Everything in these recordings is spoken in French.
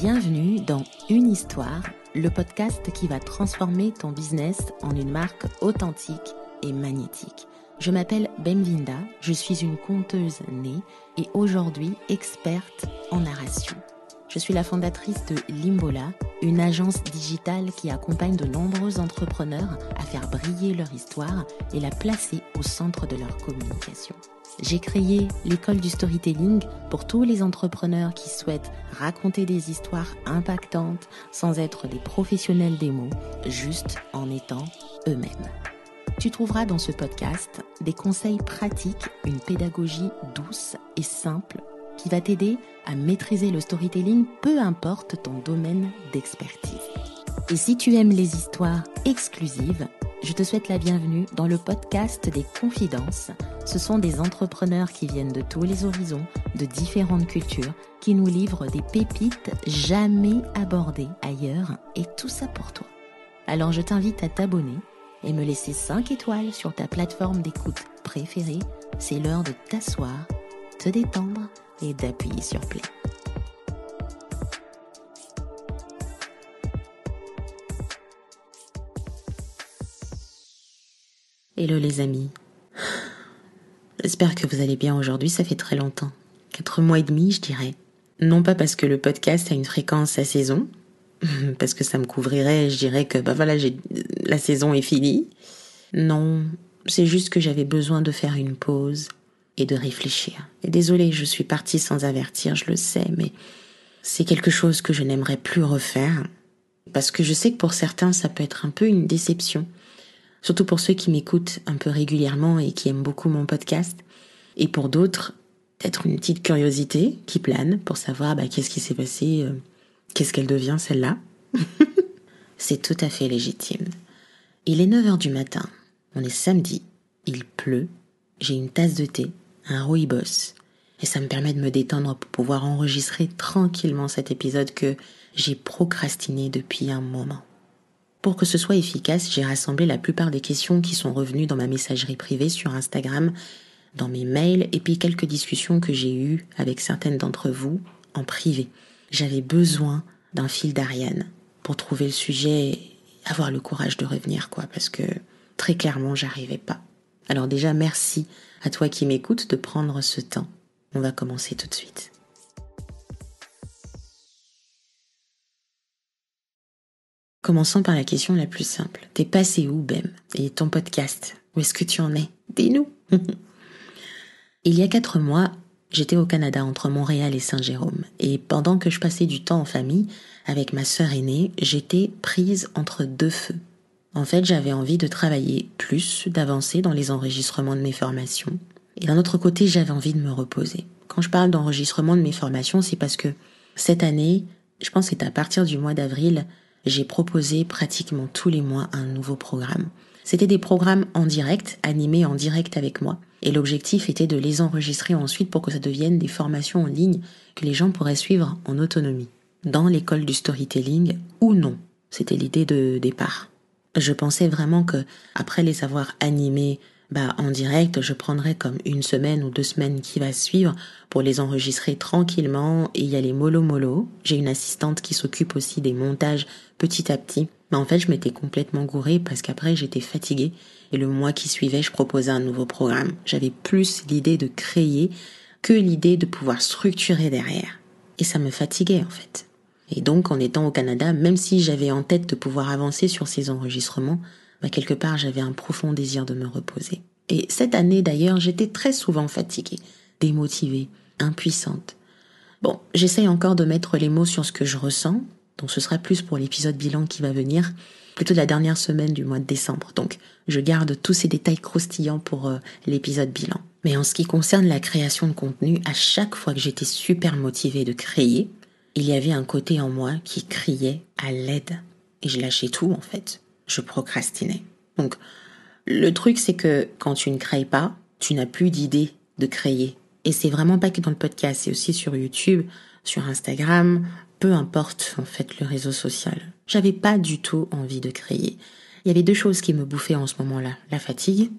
Bienvenue dans Une histoire, le podcast qui va transformer ton business en une marque authentique et magnétique. Je m'appelle Benvinda, je suis une conteuse née et aujourd'hui experte en narration. Je suis la fondatrice de Limbola, une agence digitale qui accompagne de nombreux entrepreneurs à faire briller leur histoire et la placer au centre de leur communication. J'ai créé l'école du storytelling pour tous les entrepreneurs qui souhaitent raconter des histoires impactantes sans être des professionnels des mots, juste en étant eux-mêmes. Tu trouveras dans ce podcast des conseils pratiques, une pédagogie douce et simple qui va t'aider à maîtriser le storytelling, peu importe ton domaine d'expertise. Et si tu aimes les histoires exclusives, je te souhaite la bienvenue dans le podcast des confidences. Ce sont des entrepreneurs qui viennent de tous les horizons, de différentes cultures, qui nous livrent des pépites jamais abordées ailleurs, et tout ça pour toi. Alors je t'invite à t'abonner et me laisser 5 étoiles sur ta plateforme d'écoute préférée. C'est l'heure de t'asseoir, te détendre et d'appuyer sur play. Hello les amis. J'espère que vous allez bien aujourd'hui, ça fait très longtemps. Quatre mois et demi, je dirais. Non pas parce que le podcast a une fréquence à saison, parce que ça me couvrirait, je dirais que bah voilà, la saison est finie. Non, c'est juste que j'avais besoin de faire une pause et de réfléchir. Désolée, je suis partie sans avertir, je le sais, mais c'est quelque chose que je n'aimerais plus refaire. Parce que je sais que pour certains, ça peut être un peu une déception. Surtout pour ceux qui m'écoutent un peu régulièrement et qui aiment beaucoup mon podcast. Et pour d'autres, peut-être une petite curiosité qui plane pour savoir bah, qu'est-ce qui s'est passé, euh, qu'est-ce qu'elle devient celle-là. c'est tout à fait légitime. Il est 9 heures du matin. On est samedi. Il pleut. J'ai une tasse de thé un rooibos. Et ça me permet de me détendre pour pouvoir enregistrer tranquillement cet épisode que j'ai procrastiné depuis un moment. Pour que ce soit efficace, j'ai rassemblé la plupart des questions qui sont revenues dans ma messagerie privée sur Instagram, dans mes mails et puis quelques discussions que j'ai eues avec certaines d'entre vous en privé. J'avais besoin d'un fil d'Ariane pour trouver le sujet et avoir le courage de revenir, quoi, parce que très clairement, j'arrivais pas. Alors déjà, merci à toi qui m'écoutes de prendre ce temps. On va commencer tout de suite. Commençons par la question la plus simple. T'es passé où, Bem? Et ton podcast Où est-ce que tu en es? Dis-nous Il y a quatre mois, j'étais au Canada entre Montréal et Saint-Jérôme. Et pendant que je passais du temps en famille avec ma sœur aînée, j'étais prise entre deux feux. En fait, j'avais envie de travailler plus, d'avancer dans les enregistrements de mes formations. Et d'un autre côté, j'avais envie de me reposer. Quand je parle d'enregistrement de mes formations, c'est parce que cette année, je pense que c'est à partir du mois d'avril, j'ai proposé pratiquement tous les mois un nouveau programme. C'était des programmes en direct, animés en direct avec moi. Et l'objectif était de les enregistrer ensuite pour que ça devienne des formations en ligne que les gens pourraient suivre en autonomie. Dans l'école du storytelling ou non. C'était l'idée de départ. Je pensais vraiment que après les avoir animés bah, en direct, je prendrai comme une semaine ou deux semaines qui va suivre pour les enregistrer tranquillement et y aller mollo mollo. J'ai une assistante qui s'occupe aussi des montages petit à petit. Mais en fait, je m'étais complètement gourée parce qu'après j'étais fatiguée et le mois qui suivait, je proposais un nouveau programme. J'avais plus l'idée de créer que l'idée de pouvoir structurer derrière. Et ça me fatiguait en fait. Et donc, en étant au Canada, même si j'avais en tête de pouvoir avancer sur ces enregistrements, bah, quelque part, j'avais un profond désir de me reposer. Et cette année, d'ailleurs, j'étais très souvent fatiguée, démotivée, impuissante. Bon, j'essaye encore de mettre les mots sur ce que je ressens, donc ce sera plus pour l'épisode bilan qui va venir, plutôt la dernière semaine du mois de décembre. Donc, je garde tous ces détails croustillants pour euh, l'épisode bilan. Mais en ce qui concerne la création de contenu, à chaque fois que j'étais super motivée de créer, il y avait un côté en moi qui criait à l'aide. Et je lâchais tout, en fait. Je procrastinais. Donc, le truc, c'est que quand tu ne crées pas, tu n'as plus d'idée de créer. Et c'est vraiment pas que dans le podcast, c'est aussi sur YouTube, sur Instagram, peu importe, en fait, le réseau social. J'avais pas du tout envie de créer. Il y avait deux choses qui me bouffaient en ce moment-là. La fatigue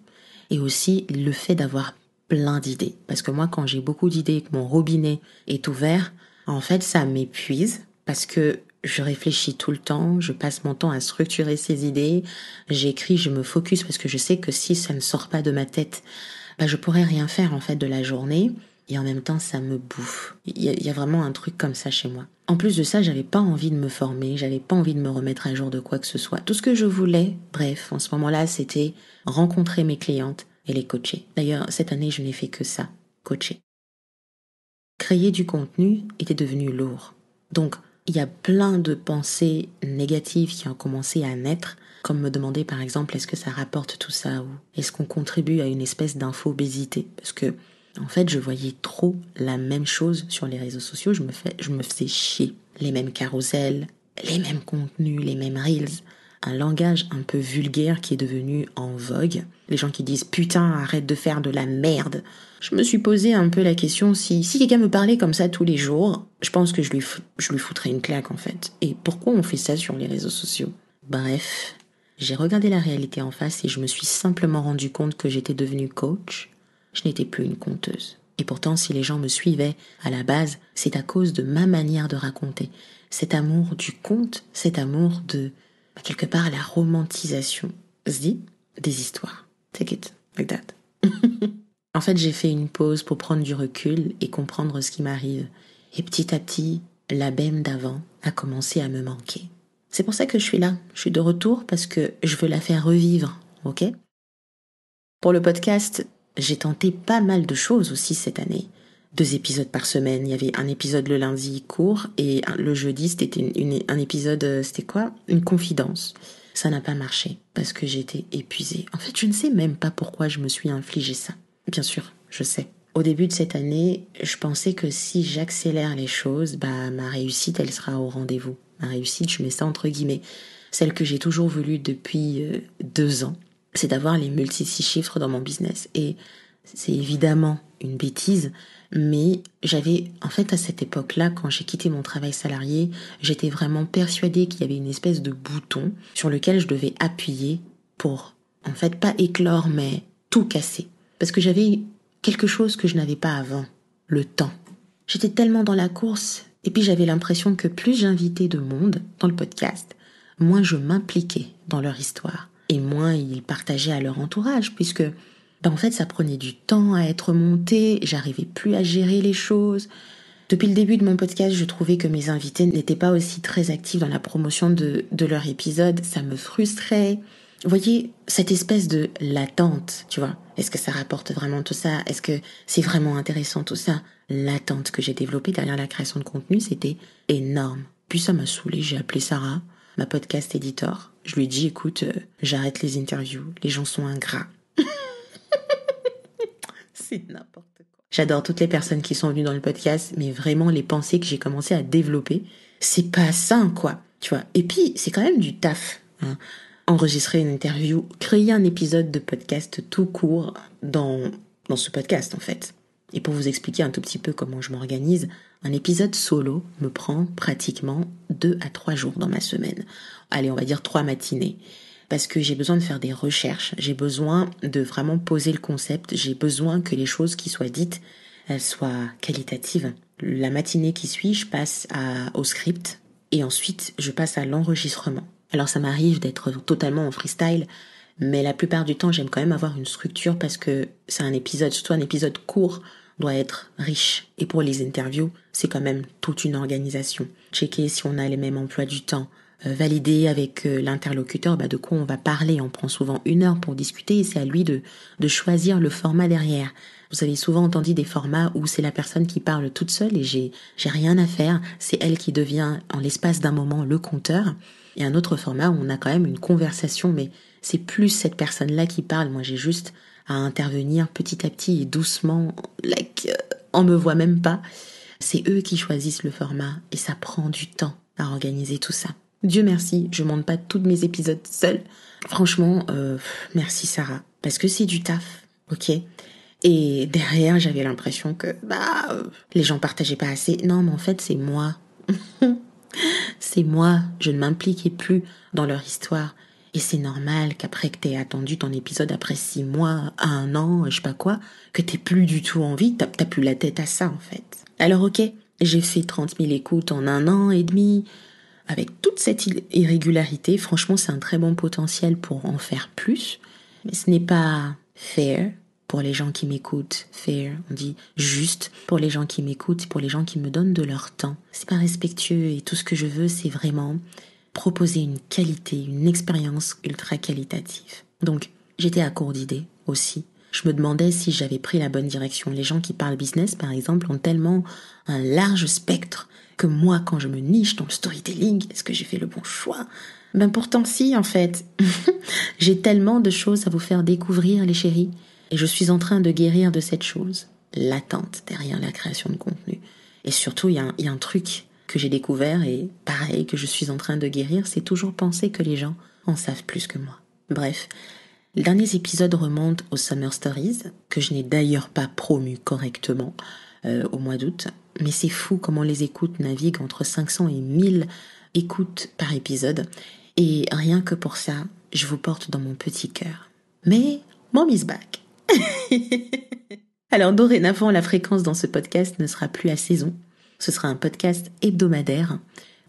et aussi le fait d'avoir plein d'idées. Parce que moi, quand j'ai beaucoup d'idées que mon robinet est ouvert, en fait, ça m'épuise parce que je réfléchis tout le temps, je passe mon temps à structurer ces idées, j'écris, je me focus parce que je sais que si ça ne sort pas de ma tête, bah, je pourrais rien faire en fait de la journée et en même temps ça me bouffe. Il y, y a vraiment un truc comme ça chez moi. En plus de ça, j'avais pas envie de me former, j'avais pas envie de me remettre à jour de quoi que ce soit. Tout ce que je voulais, bref, en ce moment-là, c'était rencontrer mes clientes et les coacher. D'ailleurs, cette année, je n'ai fait que ça, coacher. Créer du contenu était devenu lourd. Donc, il y a plein de pensées négatives qui ont commencé à naître, comme me demander par exemple est-ce que ça rapporte tout ça ou est-ce qu'on contribue à une espèce d'infobésité? Parce que en fait, je voyais trop la même chose sur les réseaux sociaux, je me, je me faisais chier. Les mêmes carousels, les mêmes contenus, les mêmes reels, un langage un peu vulgaire qui est devenu en vogue. Les gens qui disent putain, arrête de faire de la merde. Je me suis posé un peu la question si, si quelqu'un me parlait comme ça tous les jours, je pense que je lui, je lui foutrais une claque en fait. Et pourquoi on fait ça sur les réseaux sociaux? Bref, j'ai regardé la réalité en face et je me suis simplement rendu compte que j'étais devenue coach. Je n'étais plus une conteuse. Et pourtant, si les gens me suivaient à la base, c'est à cause de ma manière de raconter. Cet amour du conte, cet amour de, quelque part, la romantisation, se dit, des histoires. Take it, like that. en fait, j'ai fait une pause pour prendre du recul et comprendre ce qui m'arrive. Et petit à petit, la bème d'avant a commencé à me manquer. C'est pour ça que je suis là. Je suis de retour parce que je veux la faire revivre, ok? Pour le podcast, j'ai tenté pas mal de choses aussi cette année. Deux épisodes par semaine. Il y avait un épisode le lundi court et le jeudi, c'était un épisode, euh, c'était quoi? Une confidence. Ça n'a pas marché parce que j'étais épuisée. En fait, je ne sais même pas pourquoi je me suis infligé ça. Bien sûr, je sais. Au début de cette année, je pensais que si j'accélère les choses, bah ma réussite, elle sera au rendez-vous. Ma réussite, je mets ça entre guillemets, celle que j'ai toujours voulu depuis euh, deux ans, c'est d'avoir les multi six chiffres dans mon business. Et c'est évidemment une bêtise, mais j'avais, en fait, à cette époque-là, quand j'ai quitté mon travail salarié, j'étais vraiment persuadée qu'il y avait une espèce de bouton sur lequel je devais appuyer pour, en fait, pas éclore, mais tout casser. Parce que j'avais quelque chose que je n'avais pas avant, le temps. J'étais tellement dans la course, et puis j'avais l'impression que plus j'invitais de monde dans le podcast, moins je m'impliquais dans leur histoire, et moins ils partageaient à leur entourage, puisque ben en fait ça prenait du temps à être monté, j'arrivais plus à gérer les choses. Depuis le début de mon podcast, je trouvais que mes invités n'étaient pas aussi très actifs dans la promotion de, de leur épisode, ça me frustrait. Vous voyez, cette espèce de latente, tu vois. Est-ce que ça rapporte vraiment tout ça? Est-ce que c'est vraiment intéressant tout ça? L'attente que j'ai développée derrière la création de contenu, c'était énorme. Puis ça m'a saoulé, j'ai appelé Sarah, ma podcast éditor. Je lui ai dit, écoute, euh, j'arrête les interviews, les gens sont ingrats. C'est n'importe quoi. J'adore toutes les personnes qui sont venues dans le podcast, mais vraiment les pensées que j'ai commencé à développer, c'est pas sain, quoi. Tu vois. Et puis, c'est quand même du taf. Hein enregistrer une interview, créer un épisode de podcast tout court dans, dans ce podcast en fait. Et pour vous expliquer un tout petit peu comment je m'organise, un épisode solo me prend pratiquement deux à trois jours dans ma semaine. Allez, on va dire trois matinées. Parce que j'ai besoin de faire des recherches, j'ai besoin de vraiment poser le concept, j'ai besoin que les choses qui soient dites, elles soient qualitatives. La matinée qui suit, je passe à, au script et ensuite je passe à l'enregistrement. Alors ça m'arrive d'être totalement en freestyle, mais la plupart du temps j'aime quand même avoir une structure parce que c'est un épisode, surtout un épisode court, doit être riche. Et pour les interviews, c'est quand même toute une organisation. Checker si on a les mêmes emplois du temps, valider avec euh, l'interlocuteur bah, de quoi on va parler. On prend souvent une heure pour discuter et c'est à lui de, de choisir le format derrière. Vous avez souvent entendu des formats où c'est la personne qui parle toute seule et j'ai, j'ai rien à faire. C'est elle qui devient en l'espace d'un moment le compteur et un autre format où on a quand même une conversation, mais c'est plus cette personne-là qui parle. Moi, j'ai juste à intervenir petit à petit et doucement, like, euh, on me voit même pas. C'est eux qui choisissent le format et ça prend du temps à organiser tout ça. Dieu merci, je monte pas tous mes épisodes seule. Franchement, euh, merci Sarah, parce que c'est du taf, ok? Et derrière, j'avais l'impression que bah euh, les gens partageaient pas assez. Non, mais en fait, c'est moi. c'est moi, je ne m'impliquais plus dans leur histoire. Et c'est normal qu'après que t'aies attendu ton épisode après six mois, un an, je sais pas quoi, que t'aies plus du tout envie, t'as plus la tête à ça en fait. Alors ok, j'ai fait 30 000 écoutes en un an et demi. Avec toute cette irrégularité, franchement, c'est un très bon potentiel pour en faire plus. Mais ce n'est pas fair pour les gens qui m'écoutent. Fair, on dit juste pour les gens qui m'écoutent, pour les gens qui me donnent de leur temps. C'est pas respectueux et tout ce que je veux, c'est vraiment proposer une qualité, une expérience ultra qualitative. Donc, j'étais à court d'idées aussi. Je me demandais si j'avais pris la bonne direction. Les gens qui parlent business, par exemple, ont tellement un large spectre que moi, quand je me niche dans le storytelling, est-ce que j'ai fait le bon choix? Ben pourtant si, en fait. j'ai tellement de choses à vous faire découvrir, les chéris. Et je suis en train de guérir de cette chose, l'attente derrière la création de contenu. Et surtout, il y, y, a un truc que j'ai découvert et pareil que je suis en train de guérir, c'est toujours penser que les gens en savent plus que moi. Bref, les derniers épisodes remontent aux Summer Stories, que je n'ai d'ailleurs pas promu correctement euh, au mois d'août. Mais c'est fou comment les écoutes naviguent entre 500 et 1000 écoutes par épisode. Et rien que pour ça, je vous porte dans mon petit cœur. Mais mon is back. Alors dorénavant, la fréquence dans ce podcast ne sera plus à saison. Ce sera un podcast hebdomadaire.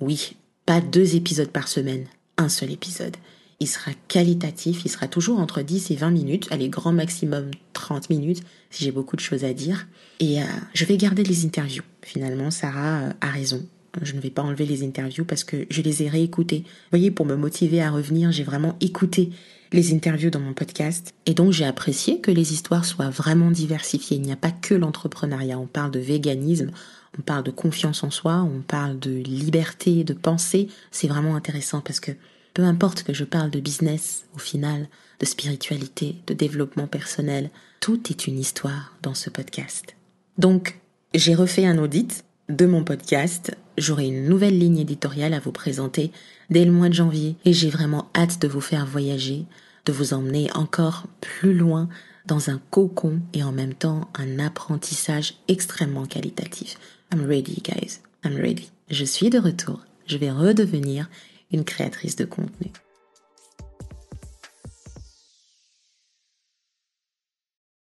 Oui, pas deux épisodes par semaine, un seul épisode il sera qualitatif, il sera toujours entre 10 et 20 minutes, allez, grand maximum 30 minutes si j'ai beaucoup de choses à dire. Et euh, je vais garder les interviews. Finalement, Sarah euh, a raison. Je ne vais pas enlever les interviews parce que je les ai réécoutées. Vous voyez, pour me motiver à revenir, j'ai vraiment écouté les interviews dans mon podcast. Et donc, j'ai apprécié que les histoires soient vraiment diversifiées. Il n'y a pas que l'entrepreneuriat. On parle de véganisme, on parle de confiance en soi, on parle de liberté, de pensée. C'est vraiment intéressant parce que peu importe que je parle de business, au final, de spiritualité, de développement personnel, tout est une histoire dans ce podcast. Donc, j'ai refait un audit de mon podcast. J'aurai une nouvelle ligne éditoriale à vous présenter dès le mois de janvier et j'ai vraiment hâte de vous faire voyager, de vous emmener encore plus loin dans un cocon et en même temps un apprentissage extrêmement qualitatif. I'm ready, guys. I'm ready. Je suis de retour. Je vais redevenir une créatrice de contenu.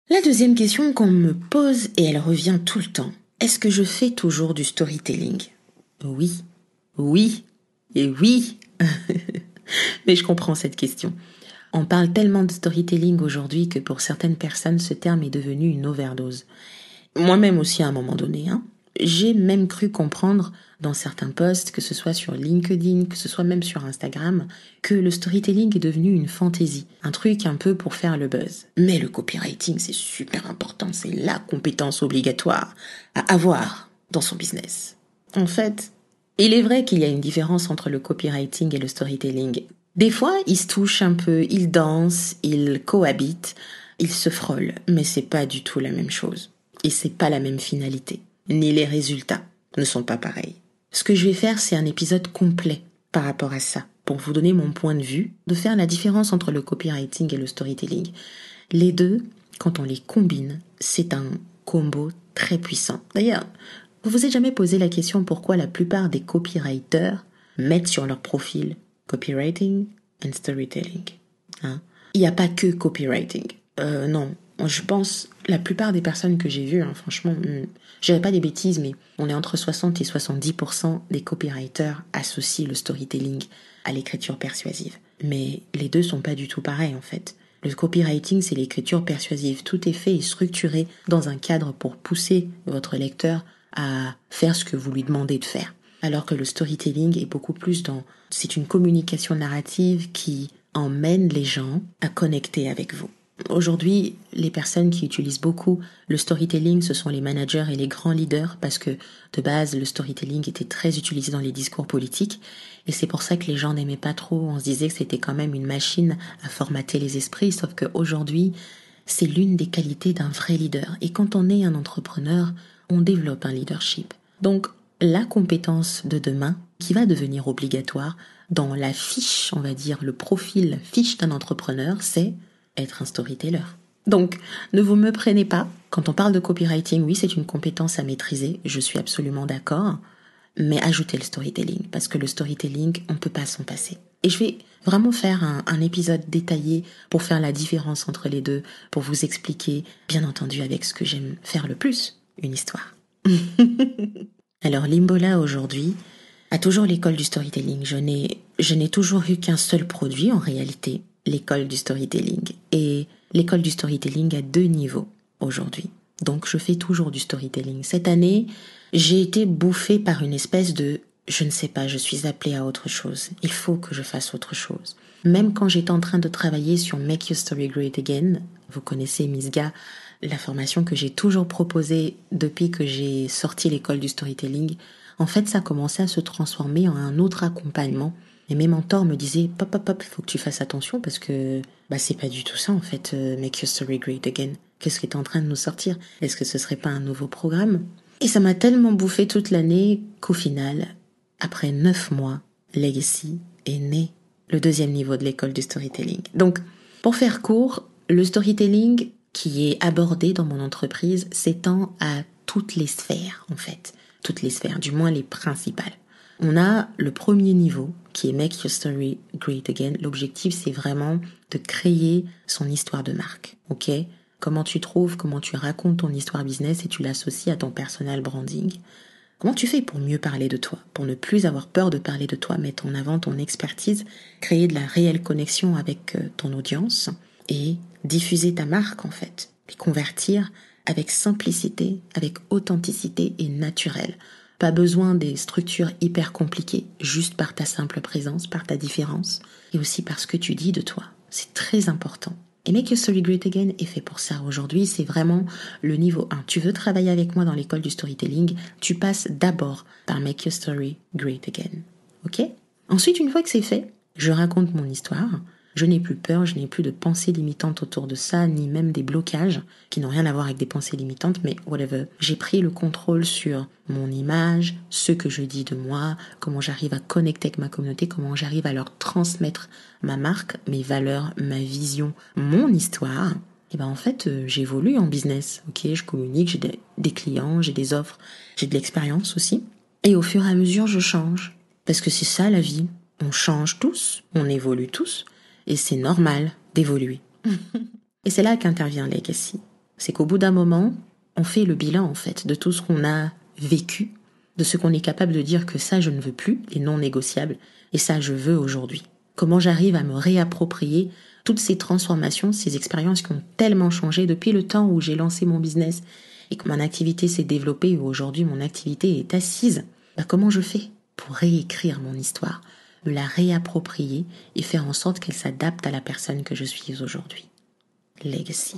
La deuxième question qu'on me pose, et elle revient tout le temps, est-ce que je fais toujours du storytelling? Oui, oui, et oui. Mais je comprends cette question. On parle tellement de storytelling aujourd'hui que pour certaines personnes, ce terme est devenu une overdose. Moi-même aussi à un moment donné. Hein. J'ai même cru comprendre dans certains posts, que ce soit sur LinkedIn, que ce soit même sur Instagram, que le storytelling est devenu une fantaisie, un truc un peu pour faire le buzz. Mais le copywriting, c'est super important, c'est la compétence obligatoire à avoir dans son business. En fait, il est vrai qu'il y a une différence entre le copywriting et le storytelling. Des fois, ils se touchent un peu, ils dansent, ils cohabitent, ils se frôlent, mais c'est pas du tout la même chose. Et c'est pas la même finalité ni les résultats ne sont pas pareils. Ce que je vais faire, c'est un épisode complet par rapport à ça, pour vous donner mon point de vue, de faire la différence entre le copywriting et le storytelling. Les deux, quand on les combine, c'est un combo très puissant. D'ailleurs, vous vous êtes jamais posé la question pourquoi la plupart des copywriters mettent sur leur profil copywriting and storytelling. Hein? Il n'y a pas que copywriting. Euh, non, je pense, la plupart des personnes que j'ai vues, hein, franchement, hmm, je dirais pas des bêtises, mais on est entre 60 et 70% des copywriters associent le storytelling à l'écriture persuasive. Mais les deux sont pas du tout pareils, en fait. Le copywriting, c'est l'écriture persuasive. Tout est fait et structuré dans un cadre pour pousser votre lecteur à faire ce que vous lui demandez de faire. Alors que le storytelling est beaucoup plus dans, c'est une communication narrative qui emmène les gens à connecter avec vous. Aujourd'hui, les personnes qui utilisent beaucoup le storytelling, ce sont les managers et les grands leaders parce que de base, le storytelling était très utilisé dans les discours politiques et c'est pour ça que les gens n'aimaient pas trop. On se disait que c'était quand même une machine à formater les esprits, sauf qu'aujourd'hui, c'est l'une des qualités d'un vrai leader. Et quand on est un entrepreneur, on développe un leadership. Donc, la compétence de demain, qui va devenir obligatoire dans la fiche, on va dire, le profil fiche d'un entrepreneur, c'est être un storyteller. Donc, ne vous me prenez pas. Quand on parle de copywriting, oui, c'est une compétence à maîtriser, je suis absolument d'accord. Mais ajoutez le storytelling, parce que le storytelling, on ne peut pas s'en passer. Et je vais vraiment faire un, un, épisode détaillé pour faire la différence entre les deux, pour vous expliquer, bien entendu, avec ce que j'aime faire le plus, une histoire. Alors Limbola aujourd'hui a toujours l'école du storytelling. Je n'ai, je n'ai toujours eu qu'un seul produit en réalité, l'école du storytelling. Et l'école du storytelling a deux niveaux aujourd'hui. Donc je fais toujours du storytelling. Cette année, j'ai été bouffée par une espèce de je ne sais pas, je suis appelée à autre chose. Il faut que je fasse autre chose. Même quand j'étais en train de travailler sur Make Your Story Great Again, vous connaissez Misga, la formation que j'ai toujours proposée depuis que j'ai sorti l'école du storytelling, en fait, ça commençait à se transformer en un autre accompagnement. Et mes mentors me disaient, pop, pop, pop, faut que tu fasses attention parce que, bah, c'est pas du tout ça, en fait, euh, Make Your Story Great Again. Qu'est-ce qui est en train de nous sortir? Est-ce que ce serait pas un nouveau programme? Et ça m'a tellement bouffé toute l'année qu'au final, après neuf mois, Legacy est né, le deuxième niveau de l'école du storytelling. Donc, pour faire court, le storytelling qui est abordé dans mon entreprise s'étend à toutes les sphères, en fait. Toutes les sphères, du moins les principales. On a le premier niveau qui est Make Your Story Great Again. L'objectif, c'est vraiment de créer son histoire de marque. Ok? Comment tu trouves, comment tu racontes ton histoire business et tu l'associes à ton personal branding. Comment tu fais pour mieux parler de toi, pour ne plus avoir peur de parler de toi, mettre en avant ton expertise, créer de la réelle connexion avec euh, ton audience et diffuser ta marque en fait, et convertir avec simplicité, avec authenticité et naturel. Pas besoin des structures hyper compliquées, juste par ta simple présence, par ta différence, et aussi par ce que tu dis de toi. C'est très important. Et Make Your Story Great Again est fait pour ça. Aujourd'hui, c'est vraiment le niveau 1. Tu veux travailler avec moi dans l'école du storytelling, tu passes d'abord par Make Your Story Great Again. Ok? Ensuite, une fois que c'est fait, je raconte mon histoire, je n'ai plus peur, je n'ai plus de pensées limitantes autour de ça, ni même des blocages qui n'ont rien à voir avec des pensées limitantes, mais whatever. J'ai pris le contrôle sur mon image, ce que je dis de moi, comment j'arrive à connecter avec ma communauté, comment j'arrive à leur transmettre ma marque, mes valeurs, ma vision, mon histoire. Et ben en fait, euh, j'évolue en business. Ok, je communique, j'ai des, des clients, j'ai des offres, j'ai de l'expérience aussi. Et au fur et à mesure, je change. Parce que c'est ça la vie. On change tous, on évolue tous et c'est normal d'évoluer. et c'est là qu'intervient Legacy. C'est qu'au bout d'un moment, on fait le bilan en fait de tout ce qu'on a vécu, de ce qu'on est capable de dire que ça je ne veux plus, les non négociables, et ça je veux aujourd'hui. Comment j'arrive à me réapproprier toutes ces transformations, ces expériences qui ont tellement changé depuis le temps où j'ai lancé mon business et que mon activité s'est développée et aujourd'hui mon activité est assise. Bah comment je fais pour réécrire mon histoire, me la réapproprier et faire en sorte qu'elle s'adapte à la personne que je suis aujourd'hui. Legacy.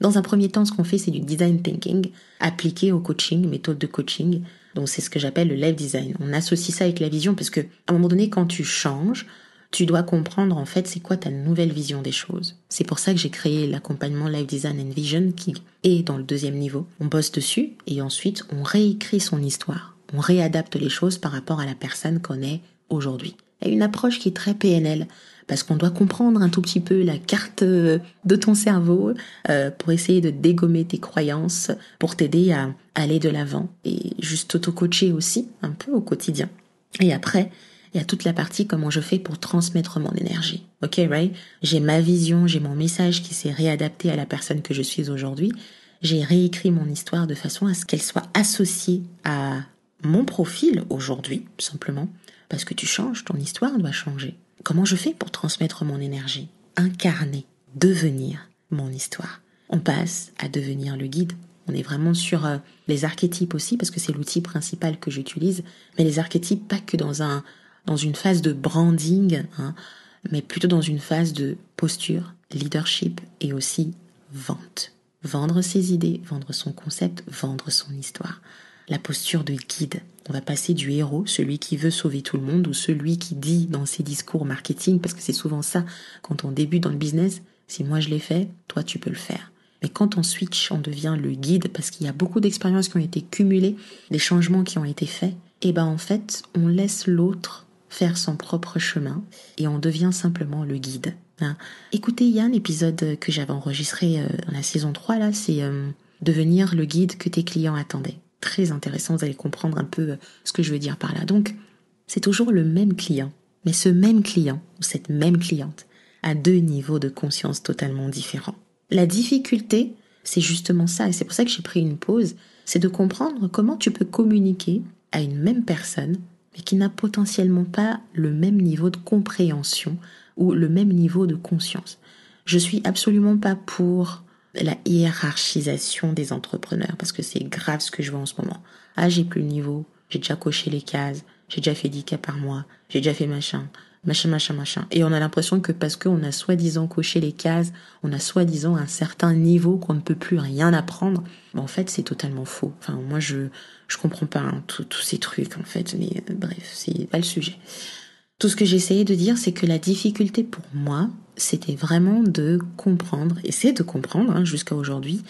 Dans un premier temps, ce qu'on fait, c'est du design thinking appliqué au coaching, méthode de coaching. Donc, c'est ce que j'appelle le live design. On associe ça avec la vision parce que, à un moment donné, quand tu changes, tu dois comprendre, en fait, c'est quoi ta nouvelle vision des choses. C'est pour ça que j'ai créé l'accompagnement live design and vision qui est dans le deuxième niveau. On bosse dessus et ensuite, on réécrit son histoire. On réadapte les choses par rapport à la personne qu'on est aujourd'hui. A une approche qui est très PNL parce qu'on doit comprendre un tout petit peu la carte euh, de ton cerveau euh, pour essayer de dégommer tes croyances, pour t'aider à aller de l'avant et juste auto-coacher aussi un peu au quotidien. Et après, il y a toute la partie comment je fais pour transmettre mon énergie. Ok, right? J'ai ma vision, j'ai mon message qui s'est réadapté à la personne que je suis aujourd'hui. J'ai réécrit mon histoire de façon à ce qu'elle soit associée à mon profil aujourd'hui, simplement parce que tu changes, ton histoire doit changer. Comment je fais pour transmettre mon énergie Incarner, devenir mon histoire? On passe à devenir le guide. On est vraiment sur euh, les archétypes aussi, parce que c'est l'outil principal que j'utilise, mais les archétypes pas que dans, un, dans une phase de branding, hein, mais plutôt dans une phase de posture, leadership et aussi vente. Vendre ses idées, vendre son concept, vendre son histoire la posture de guide. On va passer du héros, celui qui veut sauver tout le monde, ou celui qui dit dans ses discours marketing, parce que c'est souvent ça, quand on débute dans le business, si moi je l'ai fait, toi tu peux le faire. Mais quand on switch, on devient le guide, parce qu'il y a beaucoup d'expériences qui ont été cumulées, des changements qui ont été faits, et ben en fait, on laisse l'autre faire son propre chemin, et on devient simplement le guide. Hein. Écoutez, il y a un épisode que j'avais enregistré euh, dans la saison 3, là, c'est euh, devenir le guide que tes clients attendaient très intéressant, vous allez comprendre un peu euh, ce que je veux dire par là. Donc, c'est toujours le même client, Mais ce même client ou cette même cliente a deux niveaux de conscience totalement différents. La difficulté, c'est justement ça, et c'est pour ça que j'ai pris une pause, c'est de comprendre comment tu peux communiquer à une même personne, mais qui n'a potentiellement pas le même niveau de compréhension ou le même niveau de conscience. Je suis absolument pas pour la hiérarchisation des entrepreneurs parce que c'est grave ce que je vois en ce moment. Ah, j'ai plus le niveau, j'ai déjà coché les cases, j'ai déjà fait 10 cas par mois, j'ai déjà fait machin, machin, machin, machin. Et on a l'impression que parce qu'on a soi-disant coché les cases, on a soi-disant un certain niveau qu'on ne peut plus rien apprendre. en fait, c'est totalement faux. Enfin, moi, je je comprends pas hein, tous ces trucs en fait. Mais euh, bref, c'est pas le sujet. Tout ce que j'essayais de dire, c'est que la difficulté pour moi, c'était vraiment de comprendre, et c'est de comprendre hein, jusqu'à aujourd'hui,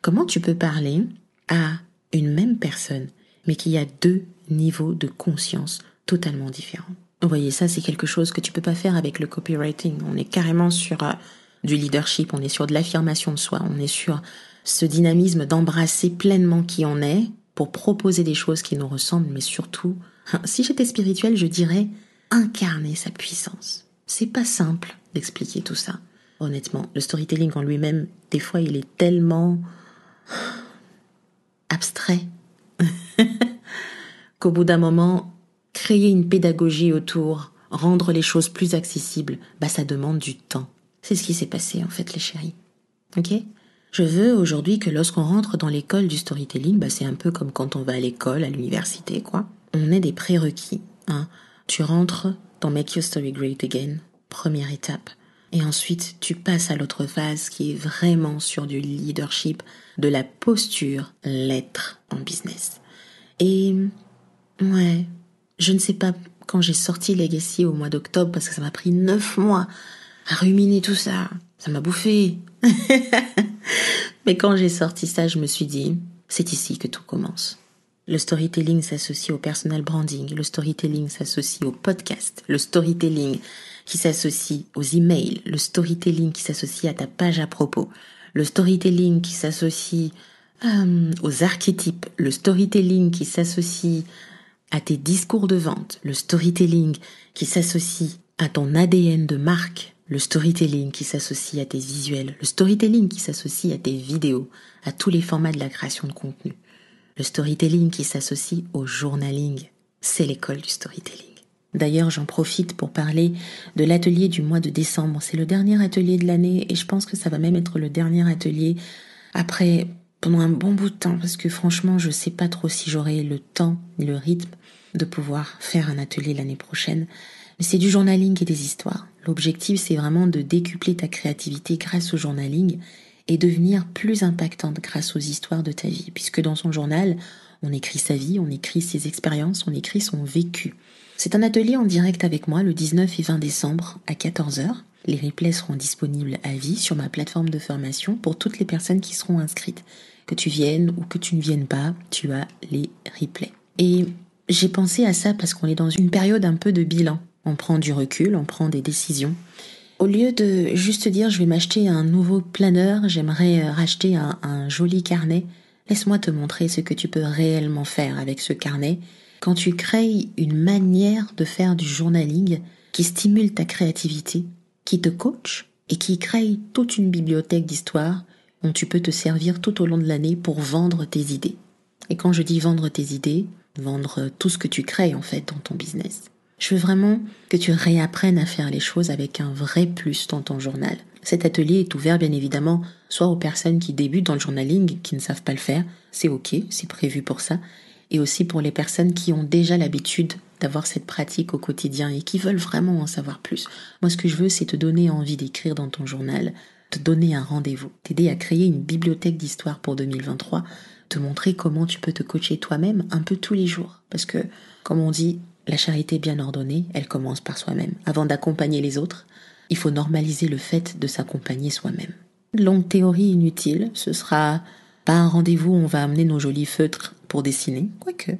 comment tu peux parler à une même personne, mais qui a deux niveaux de conscience totalement différents. Vous voyez, ça c'est quelque chose que tu peux pas faire avec le copywriting. On est carrément sur euh, du leadership, on est sur de l'affirmation de soi, on est sur ce dynamisme d'embrasser pleinement qui on est pour proposer des choses qui nous ressemblent, mais surtout, si j'étais spirituelle, je dirais incarner sa puissance. C'est pas simple d'expliquer tout ça. Honnêtement, le storytelling en lui-même, des fois, il est tellement abstrait qu'au bout d'un moment, créer une pédagogie autour, rendre les choses plus accessibles, bah ça demande du temps. C'est ce qui s'est passé en fait, les chéris. Ok? Je veux aujourd'hui que lorsqu'on rentre dans l'école du storytelling, bah c'est un peu comme quand on va à l'école, à l'université, quoi. On est des prérequis. Hein. Tu rentres dans Make Your Story Great Again, première étape. Et ensuite, tu passes à l'autre phase qui est vraiment sur du leadership, de la posture, l'être en business. Et ouais, je ne sais pas quand j'ai sorti Legacy au mois d'octobre parce que ça m'a pris neuf mois à ruminer tout ça. Ça m'a bouffé. Mais quand j'ai sorti ça, je me suis dit, c'est ici que tout commence. Le storytelling s'associe au personal branding, le storytelling s'associe au podcast, le storytelling qui s'associe aux emails, le storytelling qui s'associe à ta page à propos, le storytelling qui s'associe euh, aux archétypes, le storytelling qui s'associe à tes discours de vente, le storytelling qui s'associe à ton ADN de marque, le storytelling qui s'associe à tes visuels, le storytelling qui s'associe à tes vidéos, à tous les formats de la création de contenu. Le storytelling qui s'associe au journaling, c'est l'école du storytelling. D'ailleurs, j'en profite pour parler de l'atelier du mois de décembre. C'est le dernier atelier de l'année et je pense que ça va même être le dernier atelier après pendant un bon bout de temps parce que franchement, je sais pas trop si j'aurai le temps le rythme de pouvoir faire un atelier l'année prochaine. Mais c'est du journaling et des histoires. L'objectif, c'est vraiment de décupler ta créativité grâce au journaling et devenir plus impactante grâce aux histoires de ta vie, puisque dans son journal, on écrit sa vie, on écrit ses expériences, on écrit son vécu. C'est un atelier en direct avec moi le 19 et 20 décembre à 14h. Les replays seront disponibles à vie sur ma plateforme de formation pour toutes les personnes qui seront inscrites. Que tu viennes ou que tu ne viennes pas, tu as les replays. Et j'ai pensé à ça parce qu'on est dans une période un peu de bilan. On prend du recul, on prend des décisions. Au lieu de juste dire je vais m'acheter un nouveau planeur, j'aimerais euh, racheter un, joli carnet, laisse-moi te montrer ce que tu peux réellement faire avec ce carnet quand tu crées une manière de faire du journaling qui stimule ta créativité, qui te coach et qui crée toute une bibliothèque d'histoires dont tu peux te servir tout au long de l'année pour vendre tes idées. Et quand je dis vendre tes idées, vendre tout ce que tu crées en fait dans ton business. Je veux vraiment que tu réapprennes à faire les choses avec un vrai plus dans ton journal. Cet atelier est ouvert bien évidemment soit aux personnes qui débutent dans le journaling, qui ne savent pas le faire, c'est ok, c'est prévu pour ça, et aussi pour les personnes qui ont déjà l'habitude d'avoir cette pratique au quotidien et qui veulent vraiment en savoir plus. Moi ce que je veux c'est te donner envie d'écrire dans ton journal, te donner un rendez-vous, t'aider à créer une bibliothèque d'histoire pour 2023, te montrer comment tu peux te coacher toi-même un peu tous les jours. Parce que, comme on dit, la charité bien ordonnée, elle commence par soi-même. Avant d'accompagner les autres, il faut normaliser le fait de s'accompagner soi-même. Longue théorie inutile, ce sera pas un rendez-vous où on va amener nos jolis feutres pour dessiner, quoique.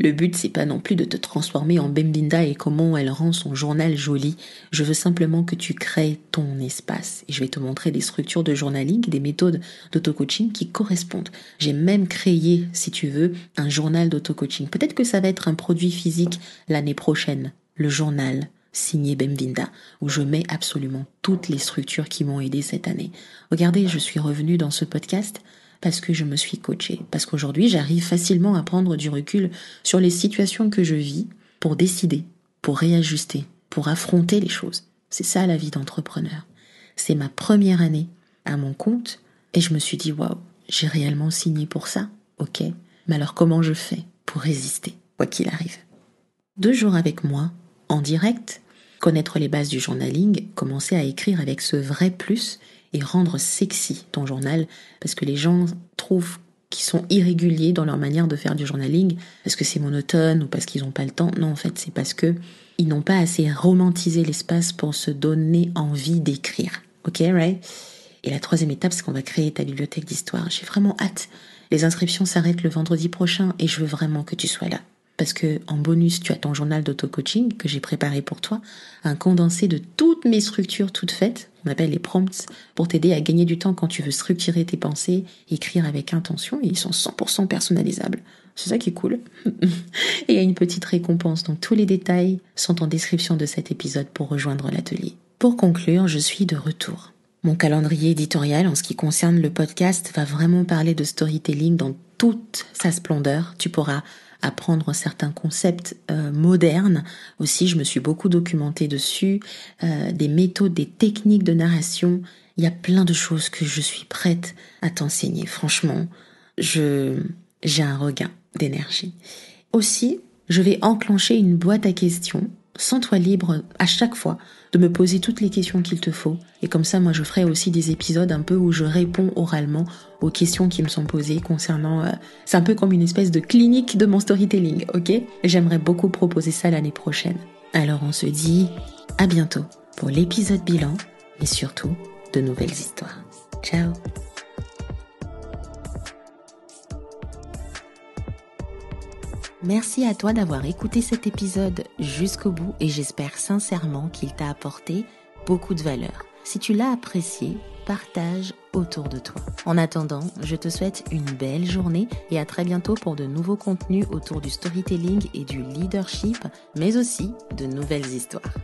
Le but, c'est pas non plus de te transformer en Bembinda et comment elle rend son journal joli. Je veux simplement que tu crées ton espace. Et je vais te montrer des structures de journaling, des méthodes d'auto-coaching qui correspondent. J'ai même créé, si tu veux, un journal d'auto-coaching. Peut-être que ça va être un produit physique l'année prochaine. le journal signé Bemvinda, où je mets absolument toutes les structures qui m'ont aidé cette année. Regardez, je suis revenue dans ce podcast parce que je me suis coachée, parce qu'aujourd'hui j'arrive facilement à prendre du recul sur les situations que je vis pour décider, pour réajuster, pour affronter les choses. C'est ça la vie d'entrepreneur. C'est ma première année à mon compte et je me suis dit waouh, j'ai réellement signé pour ça, ok. Mais alors comment je fais pour résister, quoi qu'il arrive? Deux jours avec moi, en direct, connaître les bases du journaling, commencer à écrire avec ce vrai plus et rendre sexy ton journal parce que les gens trouvent qu'ils sont irréguliers dans leur manière de faire du journaling parce que c'est monotone ou parce qu'ils n'ont pas le temps. Non, en fait, c'est parce que ils n'ont pas assez romantisé l'espace pour se donner envie d'écrire. Ok, right? Et la troisième étape, c'est qu'on va créer ta bibliothèque d'histoire. J'ai vraiment hâte. Les inscriptions s'arrêtent le vendredi prochain et je veux vraiment que tu sois là parce que en bonus, tu as ton journal d'auto-coaching que j'ai préparé pour toi, un condensé de toutes mes structures toutes faites, on appelle les prompts, pour t'aider à gagner du temps quand tu veux structurer tes pensées, écrire avec intention, et ils sont 100% personnalisables. C'est ça qui est cool. et il y a une petite récompense, donc tous les détails sont en description de cet épisode pour rejoindre l'atelier. Pour conclure, je suis de retour. Mon calendrier éditorial en ce qui concerne le podcast va vraiment parler de storytelling dans toute sa splendeur. Tu pourras apprendre certains concepts euh, modernes. Aussi, je me suis beaucoup documentée dessus, euh, des méthodes, des techniques de narration. Il y a plein de choses que je suis prête à t'enseigner. Franchement, je j'ai un regain d'énergie. Aussi, je vais enclencher une boîte à questions Sens-toi libre à chaque fois de me poser toutes les questions qu'il te faut. Et comme ça, moi, je ferai aussi des épisodes un peu où je réponds oralement aux questions qui me sont posées concernant... Euh, c'est un peu comme une espèce de clinique de mon storytelling, ok? J'aimerais beaucoup proposer ça l'année prochaine. Alors on se dit à bientôt pour l'épisode bilan et surtout de nouvelles histoires. Ciao Merci à toi d'avoir écouté cet épisode jusqu'au bout et j'espère sincèrement qu'il t'a apporté beaucoup de valeur. Si tu l'as apprécié, partage autour de toi. En attendant, je te souhaite une belle journée et à très bientôt pour de nouveaux contenus autour du storytelling et du leadership, mais aussi de nouvelles histoires.